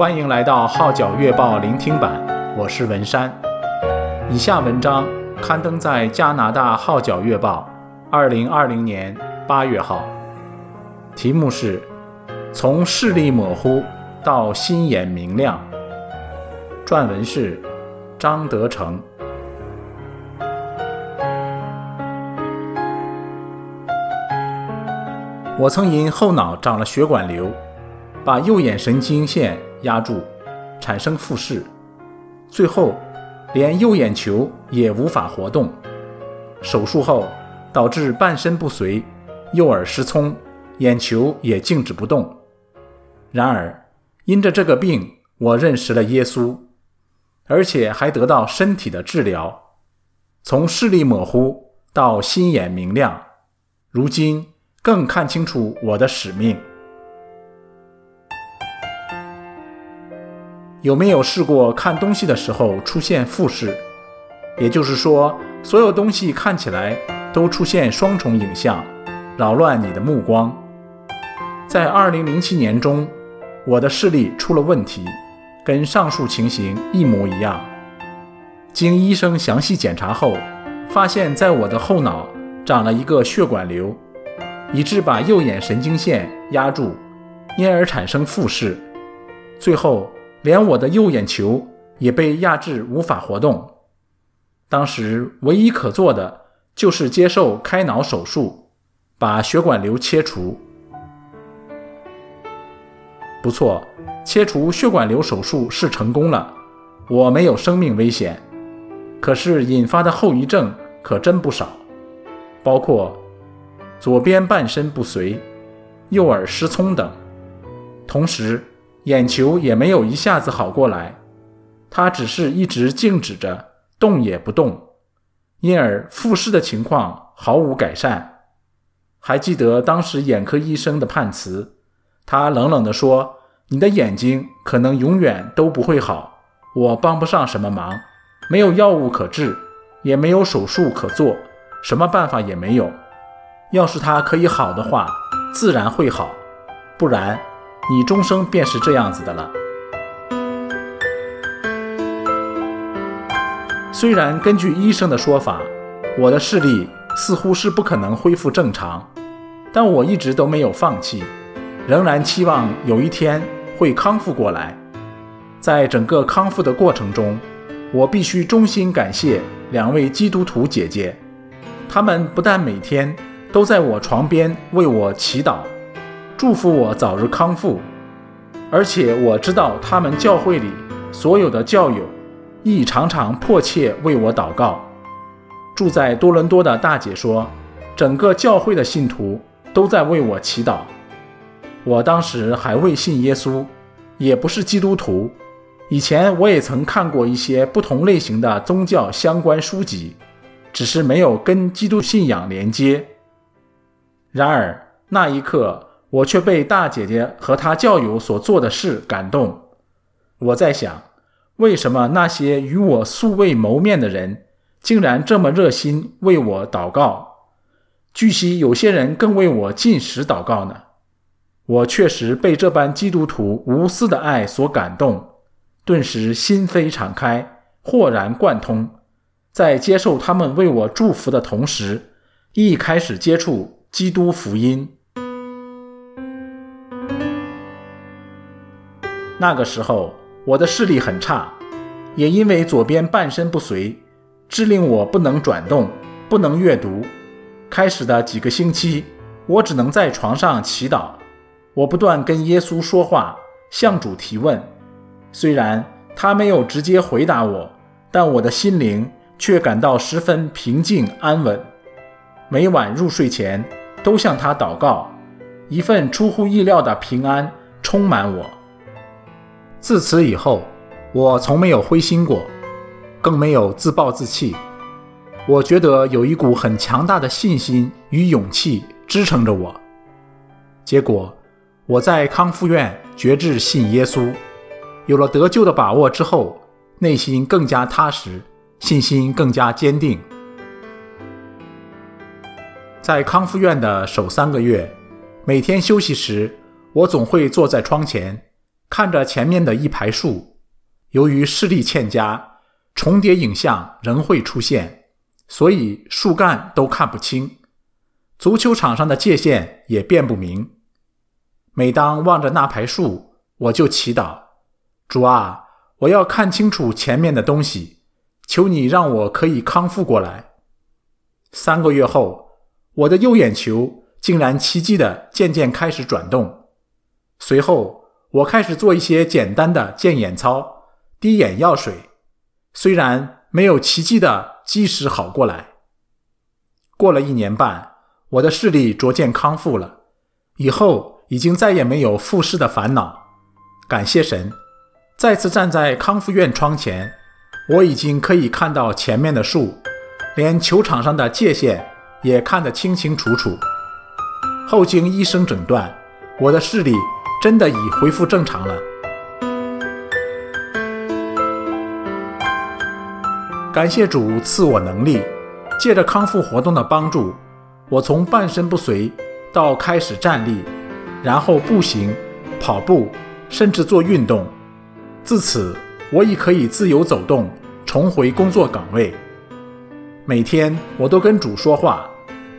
欢迎来到《号角月报》聆听版，我是文山。以下文章刊登在加拿大《号角月报》二零二零年八月号，题目是《从视力模糊到心眼明亮》，撰文是张德成。我曾因后脑长了血管瘤，把右眼神经线压住，产生复视，最后连右眼球也无法活动。手术后导致半身不遂，右耳失聪，眼球也静止不动。然而，因着这个病，我认识了耶稣，而且还得到身体的治疗，从视力模糊到心眼明亮。如今，更看清楚我的使命。有没有试过看东西的时候出现复视？也就是说，所有东西看起来都出现双重影像，扰乱你的目光。在2007年中，我的视力出了问题，跟上述情形一模一样。经医生详细检查后，发现在我的后脑长了一个血管瘤。以致把右眼神经线压住，因而产生复视，最后连我的右眼球也被压制无法活动。当时唯一可做的就是接受开脑手术，把血管瘤切除。不错，切除血管瘤手术是成功了，我没有生命危险。可是引发的后遗症可真不少，包括。左边半身不遂，右耳失聪等，同时眼球也没有一下子好过来，它只是一直静止着，动也不动，因而复视的情况毫无改善。还记得当时眼科医生的判词，他冷冷地说：“你的眼睛可能永远都不会好，我帮不上什么忙，没有药物可治，也没有手术可做，什么办法也没有。”要是它可以好的话，自然会好；不然，你终生便是这样子的了。虽然根据医生的说法，我的视力似乎是不可能恢复正常，但我一直都没有放弃，仍然期望有一天会康复过来。在整个康复的过程中，我必须衷心感谢两位基督徒姐姐，她们不但每天，都在我床边为我祈祷，祝福我早日康复。而且我知道他们教会里所有的教友亦常常迫切为我祷告。住在多伦多的大姐说，整个教会的信徒都在为我祈祷。我当时还未信耶稣，也不是基督徒。以前我也曾看过一些不同类型的宗教相关书籍，只是没有跟基督信仰连接。然而那一刻，我却被大姐姐和她教友所做的事感动。我在想，为什么那些与我素未谋面的人，竟然这么热心为我祷告？据悉，有些人更为我进食祷告呢。我确实被这般基督徒无私的爱所感动，顿时心扉敞开，豁然贯通。在接受他们为我祝福的同时，亦开始接触。基督福音。那个时候，我的视力很差，也因为左边半身不遂，致令我不能转动，不能阅读。开始的几个星期，我只能在床上祈祷。我不断跟耶稣说话，向主提问。虽然他没有直接回答我，但我的心灵却感到十分平静安稳。每晚入睡前，都向他祷告，一份出乎意料的平安充满我。自此以后，我从没有灰心过，更没有自暴自弃。我觉得有一股很强大的信心与勇气支撑着我。结果，我在康复院决志信耶稣，有了得救的把握之后，内心更加踏实，信心更加坚定。在康复院的首三个月，每天休息时，我总会坐在窗前，看着前面的一排树，由于视力欠佳，重叠影像仍会出现，所以树干都看不清，足球场上的界限也辨不明。每当望着那排树，我就祈祷：主啊，我要看清楚前面的东西，求你让我可以康复过来。三个月后，我的右眼球竟然奇迹地渐渐开始转动。随后，我开始做一些简单的健眼操、滴眼药水，虽然没有奇迹的及时好过来。过了一年半，我的视力逐渐康复了，以后已经再也没有复视的烦恼。感谢神，再次站在康复院窗前，我已经可以看到前面的树。连球场上的界限也看得清清楚楚。后经医生诊断，我的视力真的已恢复正常了。感谢主赐我能力，借着康复活动的帮助，我从半身不遂到开始站立，然后步行、跑步，甚至做运动。自此，我已可以自由走动，重回工作岗位。每天我都跟主说话，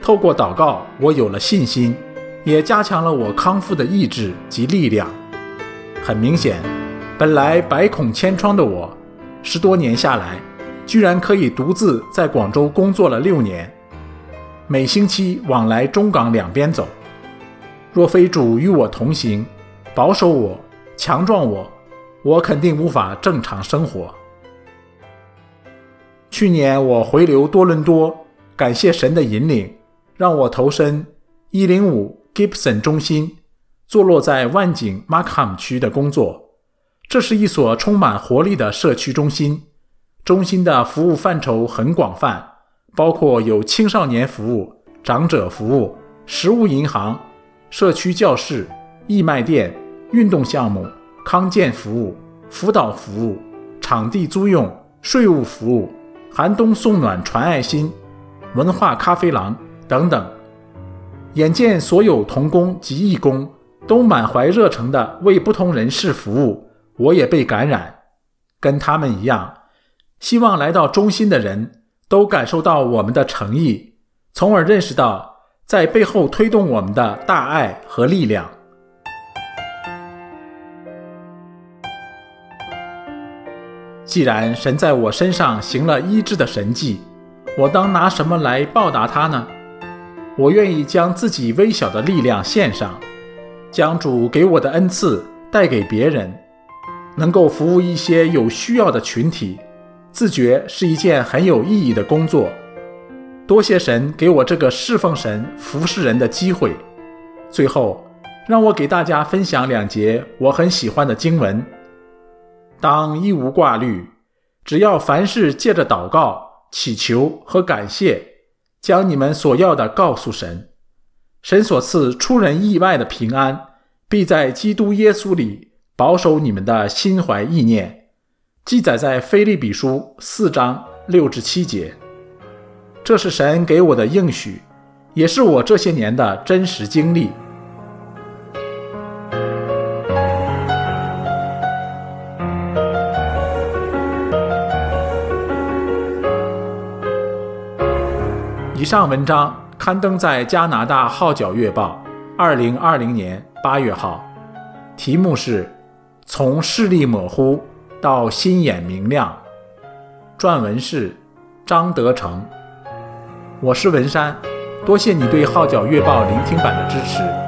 透过祷告，我有了信心，也加强了我康复的意志及力量。很明显，本来百孔千疮的我，十多年下来，居然可以独自在广州工作了六年，每星期往来中港两边走。若非主与我同行，保守我、强壮我，我肯定无法正常生活。去年我回流多伦多，感谢神的引领，让我投身一零五 Gibson 中心，坐落在万景 Markham 区的工作。这是一所充满活力的社区中心，中心的服务范畴很广泛，包括有青少年服务、长者服务、食物银行、社区教室、义卖店、运动项目、康健服务、辅导服务、场地租用、税务服务。寒冬送暖传爱心，文化咖啡廊等等，眼见所有同工及义工都满怀热诚地为不同人士服务，我也被感染，跟他们一样，希望来到中心的人都感受到我们的诚意，从而认识到在背后推动我们的大爱和力量。既然神在我身上行了医治的神迹，我当拿什么来报答他呢？我愿意将自己微小的力量献上，将主给我的恩赐带给别人，能够服务一些有需要的群体，自觉是一件很有意义的工作。多谢神给我这个侍奉神、服侍人的机会。最后，让我给大家分享两节我很喜欢的经文。当一无挂虑，只要凡事借着祷告、祈求和感谢，将你们所要的告诉神，神所赐出人意外的平安，必在基督耶稣里保守你们的心怀意念。记载在菲利比书四章六至七节。这是神给我的应许，也是我这些年的真实经历。以上文章刊登在加拿大《号角月报》二零二零年八月号，题目是《从视力模糊到心眼明亮》，撰文是张德成。我是文山，多谢你对《号角月报》聆听版的支持。